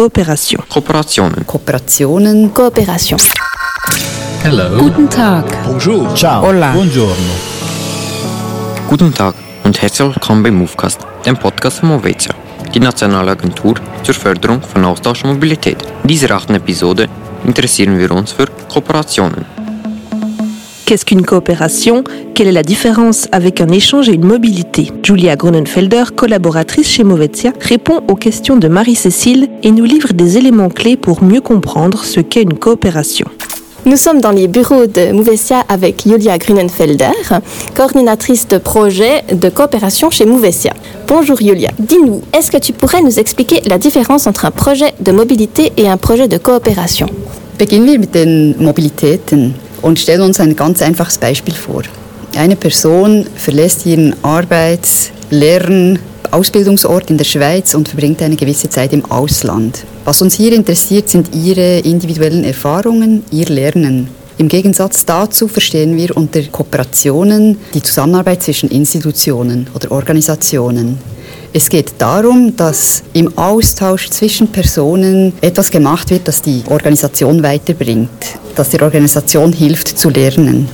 coopération. Kooperationen. Kooperationen. Coopération. Hello. Guten Tag. Bonjour. Ciao. Hola. Buongiorno. Guten Tag und herzlich willkommen bei Movecast, dem Podcast von Movetia, die nationale Agentur zur Förderung von Austausch und Mobilität. In dieser achten Episode interessieren wir uns für Kooperationen. Qu'est-ce qu'une coopération? Quelle est la différence avec un échange et une mobilité? Julia Grunenfelder, collaboratrice chez Movetia, répond aux questions de Marie-Cécile et nous livre des éléments clés pour mieux comprendre ce qu'est une coopération. Nous sommes dans les bureaux de Mouvesia avec Julia Grunenfelder, coordinatrice de projet de coopération chez Mouvesia. Bonjour Julia. Dis-nous, est-ce que tu pourrais nous expliquer la différence entre un projet de mobilité et un projet de coopération? Und stellen uns ein ganz einfaches Beispiel vor. Eine Person verlässt ihren Arbeits-, Lern-, Ausbildungsort in der Schweiz und verbringt eine gewisse Zeit im Ausland. Was uns hier interessiert, sind ihre individuellen Erfahrungen, ihr Lernen. Im Gegensatz dazu verstehen wir unter Kooperationen die Zusammenarbeit zwischen Institutionen oder Organisationen. Es geht darum, dass im Austausch zwischen Personen etwas gemacht wird, das die Organisation weiterbringt, das der Organisation hilft zu lernen.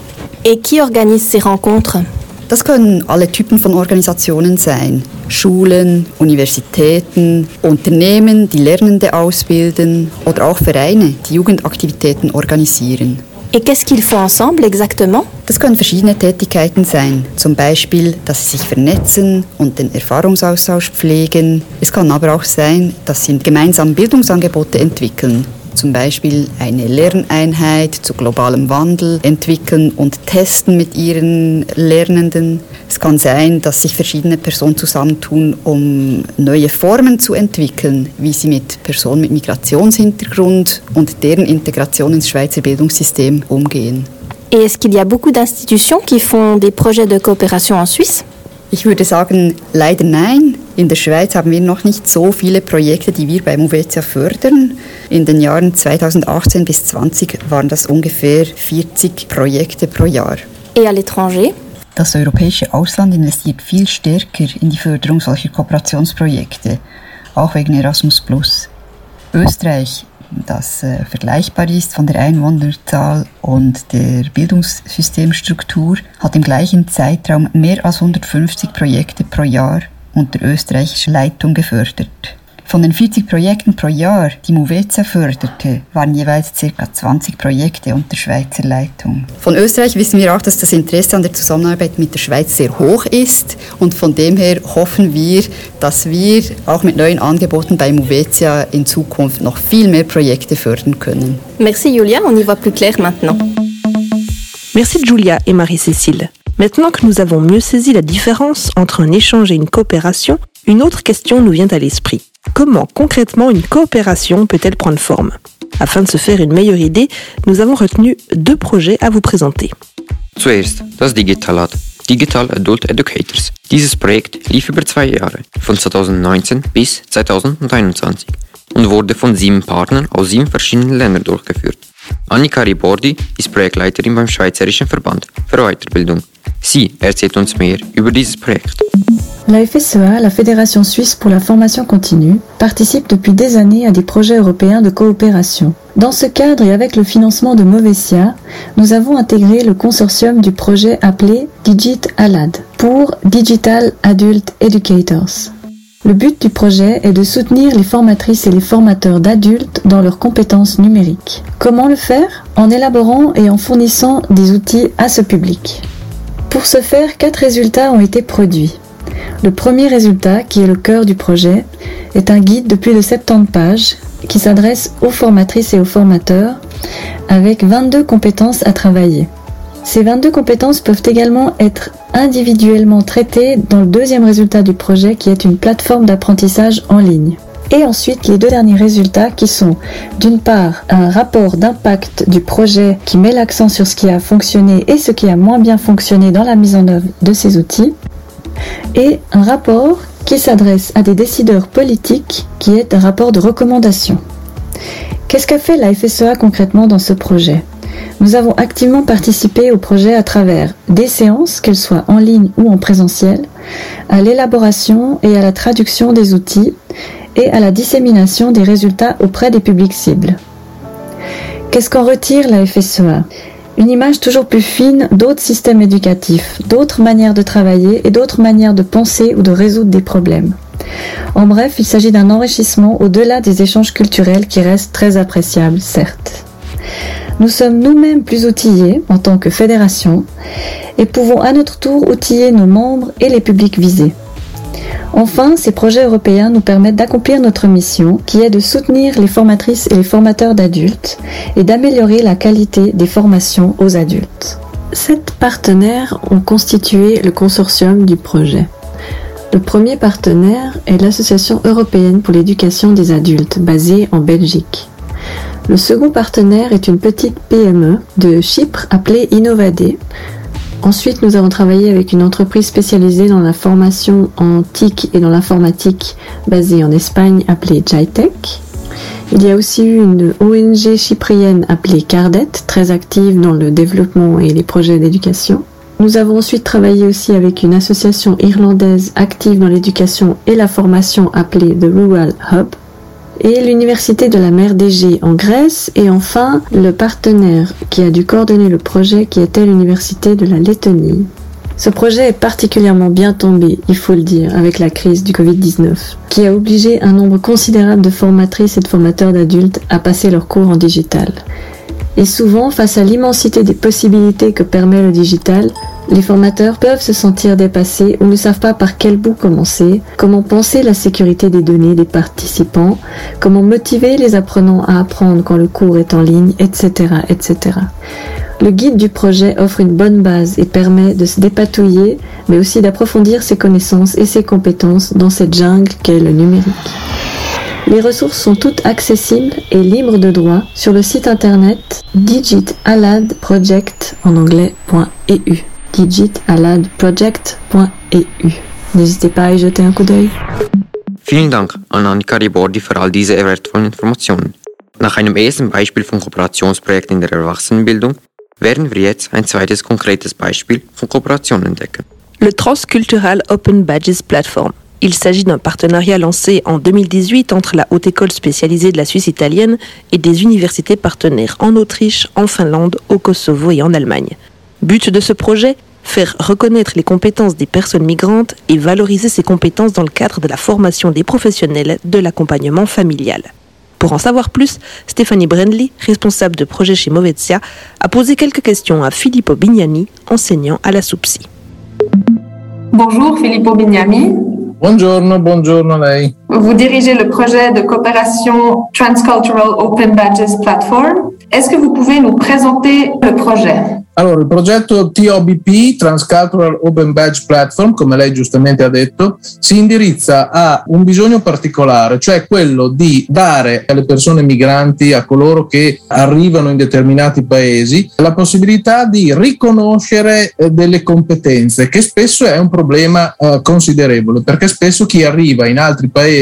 Et qui organise ces rencontres Das können alle Typen von Organisationen sein. Schulen, Universitäten, Unternehmen, die Lernende ausbilden oder auch Vereine, die Jugendaktivitäten organisieren. Et qu'est-ce qu'ils font ensemble exactement Das können verschiedene Tätigkeiten sein, zum Beispiel, dass sie sich vernetzen und den Erfahrungsaustausch pflegen. Es kann aber auch sein, dass sie gemeinsam Bildungsangebote entwickeln, zum Beispiel eine Lerneinheit zu globalem Wandel entwickeln und testen mit ihren Lernenden. Es kann sein, dass sich verschiedene Personen zusammentun, um neue Formen zu entwickeln, wie sie mit Personen mit Migrationshintergrund und deren Integration ins Schweizer Bildungssystem umgehen. Et est-ce qu'il y a beaucoup d'institutions qui font des projets de coopération en Suisse Ich würde sagen, leider nein. In der Schweiz haben wir noch nicht so viele Projekte, die wir bei Movetia fördern. In den Jahren 2018 bis 2020 waren das ungefähr 40 Projekte pro Jahr. Et à l'étranger Das europäische Ausland investiert viel stärker in die Förderung solcher Kooperationsprojekte, auch wegen Erasmus+. Österreich, das äh, vergleichbar ist von der Einwohnerzahl und der Bildungssystemstruktur, hat im gleichen Zeitraum mehr als 150 Projekte pro Jahr unter österreichischer Leitung gefördert. Von den 40 Projekten pro Jahr, die Movetia förderte, waren jeweils ca. 20 Projekte unter Schweizer Leitung. Von Österreich wissen wir auch, dass das Interesse an der Zusammenarbeit mit der Schweiz sehr hoch ist und von dem her hoffen wir, dass wir auch mit neuen Angeboten bei Movetia in Zukunft noch viel mehr Projekte fördern können. Merci Julia, on y voit plus clair maintenant. Merci Julia et Marie-Cécile. Maintenant que nous avons mieux saisi la différence entre un échange et une coopération, une autre question nous vient à l'esprit. Comment concrètement une coopération peut-elle prendre forme? Afin de se faire une meilleure idée, nous avons retenu deux projets à vous présenter. Zuerst das Digitalat, Digital Adult Educators. Dieses Projekt lief über zwei Jahre, von 2019 bis 2021 und wurde von sieben Partnern aus sieben verschiedenen Ländern durchgeführt. Annika Ribordi ist Projektleiterin beim Schweizerischen Verband für Weiterbildung. Sie erzählt uns mehr über dieses Projekt. La FSEA, la Fédération suisse pour la formation continue, participe depuis des années à des projets européens de coopération. Dans ce cadre et avec le financement de Movesia, nous avons intégré le consortium du projet appelé Digit Alad pour Digital Adult Educators. Le but du projet est de soutenir les formatrices et les formateurs d'adultes dans leurs compétences numériques. Comment le faire? En élaborant et en fournissant des outils à ce public. Pour ce faire, quatre résultats ont été produits. Le premier résultat, qui est le cœur du projet, est un guide de plus de 70 pages qui s'adresse aux formatrices et aux formateurs avec 22 compétences à travailler. Ces 22 compétences peuvent également être individuellement traitées dans le deuxième résultat du projet qui est une plateforme d'apprentissage en ligne. Et ensuite les deux derniers résultats qui sont d'une part un rapport d'impact du projet qui met l'accent sur ce qui a fonctionné et ce qui a moins bien fonctionné dans la mise en œuvre de ces outils et un rapport qui s'adresse à des décideurs politiques qui est un rapport de recommandation. Qu'est-ce qu'a fait la FSEA concrètement dans ce projet? Nous avons activement participé au projet à travers des séances, qu'elles soient en ligne ou en présentiel, à l'élaboration et à la traduction des outils et à la dissémination des résultats auprès des publics cibles. Qu'est-ce qu'en retire la FSEA Une image toujours plus fine d'autres systèmes éducatifs, d'autres manières de travailler et d'autres manières de penser ou de résoudre des problèmes. En bref, il s'agit d'un enrichissement au-delà des échanges culturels qui restent très appréciables, certes. Nous sommes nous-mêmes plus outillés en tant que fédération et pouvons à notre tour outiller nos membres et les publics visés. Enfin, ces projets européens nous permettent d'accomplir notre mission qui est de soutenir les formatrices et les formateurs d'adultes et d'améliorer la qualité des formations aux adultes. Sept partenaires ont constitué le consortium du projet. Le premier partenaire est l'Association européenne pour l'éducation des adultes, basée en Belgique. Le second partenaire est une petite PME de Chypre appelée Innovade. Ensuite, nous avons travaillé avec une entreprise spécialisée dans la formation en TIC et dans l'informatique basée en Espagne appelée Jitech. Il y a aussi eu une ONG chyprienne appelée Cardet, très active dans le développement et les projets d'éducation. Nous avons ensuite travaillé aussi avec une association irlandaise active dans l'éducation et la formation appelée The Rural Hub et l'université de la mer d'Égée en Grèce et enfin le partenaire qui a dû coordonner le projet qui était l'université de la Lettonie. Ce projet est particulièrement bien tombé, il faut le dire, avec la crise du Covid-19, qui a obligé un nombre considérable de formatrices et de formateurs d'adultes à passer leurs cours en digital. Et souvent, face à l'immensité des possibilités que permet le digital, les formateurs peuvent se sentir dépassés ou ne savent pas par quel bout commencer, comment penser la sécurité des données des participants, comment motiver les apprenants à apprendre quand le cours est en ligne, etc., etc. Le guide du projet offre une bonne base et permet de se dépatouiller, mais aussi d'approfondir ses connaissances et ses compétences dans cette jungle qu'est le numérique. Les ressources sont toutes accessibles et libres de droit sur le site internet digitaladproject en anglais.eu. digitaladproject.eu. N'hésitez pas à y jeter un coup d'œil. Vielen Dank an Annika Ribordi für all diese wertvollen Informationen. Nach einem ersten Beispiel von Kooperationsprojekten in der Erwachsenenbildung werden wir jetzt ein zweites konkretes Beispiel von Kooperation entdecken. Le Transcultural Open Badges Platform. Il s'agit d'un partenariat lancé en 2018 entre la Haute École spécialisée de la Suisse italienne et des universités partenaires en Autriche, en Finlande, au Kosovo et en Allemagne. But de ce projet Faire reconnaître les compétences des personnes migrantes et valoriser ces compétences dans le cadre de la formation des professionnels de l'accompagnement familial. Pour en savoir plus, Stéphanie Brendley, responsable de projet chez Movezia, a posé quelques questions à Filippo Bignani, enseignant à la SUPSI. Bonjour Filippo Bignami. Buongiorno, buongiorno a lei. Vous dirigez le projet de coopération Transcultural Open Badges Platform. Est-ce que vous pouvez nous présenter le projet Allora, il progetto TOBP, Transcultural Open Badge Platform, come lei giustamente ha detto, si indirizza a un bisogno particolare, cioè quello di dare alle persone migranti, a coloro che arrivano in determinati paesi, la possibilità di riconoscere eh, delle competenze, che spesso è un problema eh, considerevole, perché spesso chi arriva in altri paesi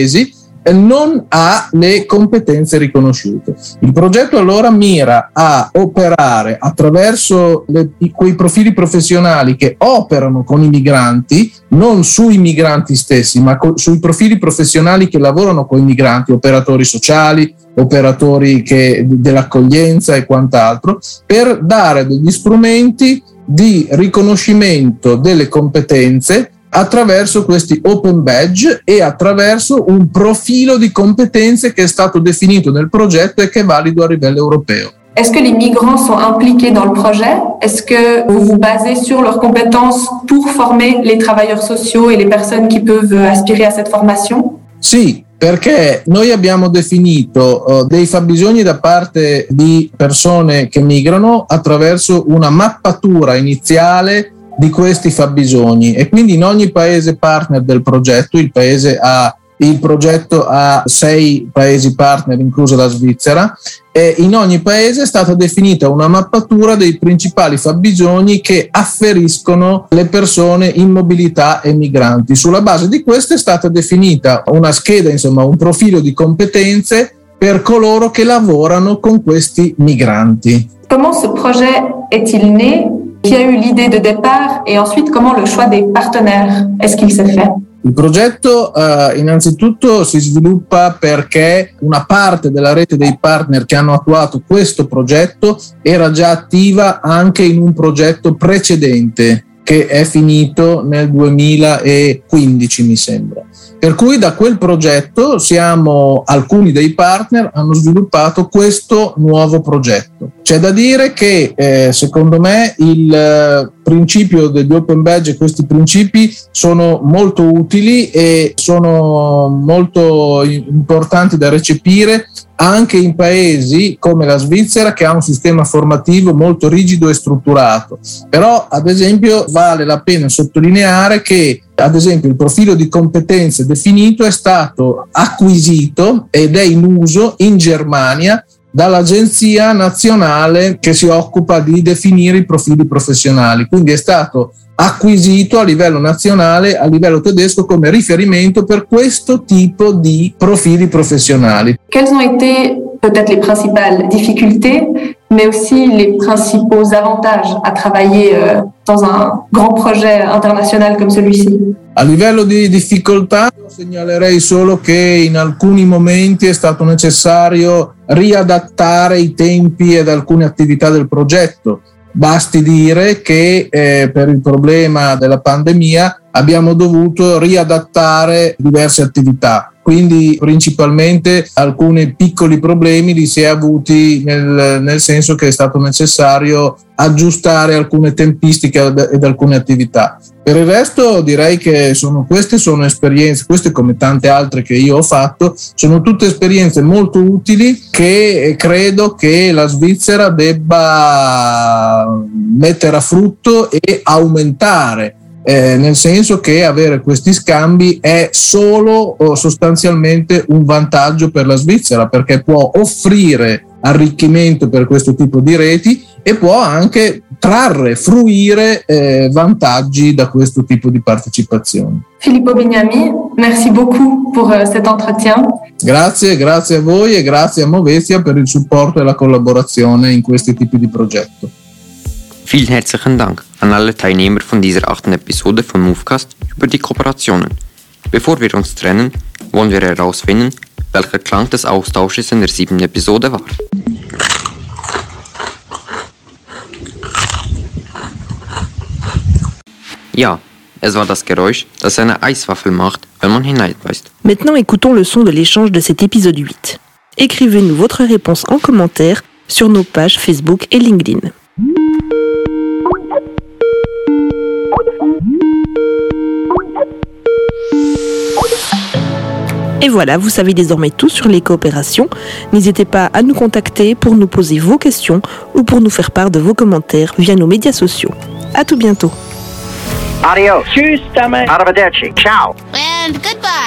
non ha le competenze riconosciute. Il progetto allora mira a operare attraverso le, quei profili professionali che operano con i migranti, non sui migranti stessi, ma co- sui profili professionali che lavorano con i migranti, operatori sociali, operatori che, dell'accoglienza e quant'altro, per dare degli strumenti di riconoscimento delle competenze attraverso questi open badge e attraverso un profilo di competenze che è stato definito nel progetto e che è valido a livello europeo. Est-ce que les migrants sont impliqués dans le projet Est-ce que vous vous basez sur leurs compétences pour former les travailleurs sociaux et les personnes qui peuvent aspirer à cette formation Sì, perché noi abbiamo definito uh, dei fabbisogni da parte di persone che migrano attraverso una mappatura iniziale di questi fabbisogni e quindi in ogni paese partner del progetto, il ha il progetto ha sei paesi partner, inclusa la Svizzera, e in ogni paese è stata definita una mappatura dei principali fabbisogni che afferiscono le persone in mobilità e migranti. Sulla base di questo è stata definita una scheda, insomma un profilo di competenze per coloro che lavorano con questi migranti. Comment ce projet est-il né Qui a eu l'idée de départ et ensuite comment le choix des partenaires est-ce qu'il s'est fait? Il progetto eh, innanzitutto si sviluppa perché una parte della rete dei partner che hanno attuato questo progetto era già attiva anche in un progetto precedente che è finito nel 2015 mi sembra. Per cui da quel progetto siamo, alcuni dei partner hanno sviluppato questo nuovo progetto. C'è da dire che eh, secondo me il eh, principio degli open badge e questi principi sono molto utili e sono molto importanti da recepire anche in paesi come la Svizzera che ha un sistema formativo molto rigido e strutturato. Però ad esempio vale la pena sottolineare che ad esempio il profilo di competenze definito è stato acquisito ed è in uso in Germania dall'Agenzia nazionale che si occupa di definire i profili professionali. Quindi è stato acquisito a livello nazionale, a livello tedesco, come riferimento per questo tipo di profili professionali. Quelles ont été peut-être les principales difficultés, mais aussi les principaux avantages à travailler euh, dans un grand projet international comme celui-ci A livello di difficoltà segnalerei solo che in alcuni momenti è stato necessario riadattare i tempi ed alcune attività del progetto Basti dire che eh, per il problema della pandemia abbiamo dovuto riadattare diverse attività. Quindi principalmente alcuni piccoli problemi li si è avuti nel, nel senso che è stato necessario aggiustare alcune tempistiche ed alcune attività. Per il resto direi che sono, queste sono esperienze, queste come tante altre che io ho fatto, sono tutte esperienze molto utili che credo che la Svizzera debba mettere a frutto e aumentare eh, nel senso che avere questi scambi è solo o sostanzialmente un vantaggio per la Svizzera perché può offrire arricchimento per questo tipo di reti e può anche trarre, fruire eh, vantaggi da questo tipo di partecipazione. Filippo Bignami, merci beaucoup pour uh, cet entretien. Grazie, grazie a voi e grazie a Movezia per il supporto e la collaborazione in questi tipi di progetto. Vielen herzlichen Dank an alle Teilnehmer von dieser achten Episode von Movecast über die Kooperationen. Bevor wir uns trennen, wollen wir herausfinden, welcher Klang des Austausches in der siebten Episode war. Ja, es war das Geräusch, das eine Eiswaffel macht, wenn man hineinbeißt. Maintenant écoutons le son de l'échange de cet épisode 8. Écrivez-nous votre réponse en commentaire sur nos pages Facebook et LinkedIn. Et voilà, vous savez désormais tout sur les coopérations. N'hésitez pas à nous contacter pour nous poser vos questions ou pour nous faire part de vos commentaires via nos médias sociaux. À tout bientôt. Adios. Tschüss. Ciao. And goodbye.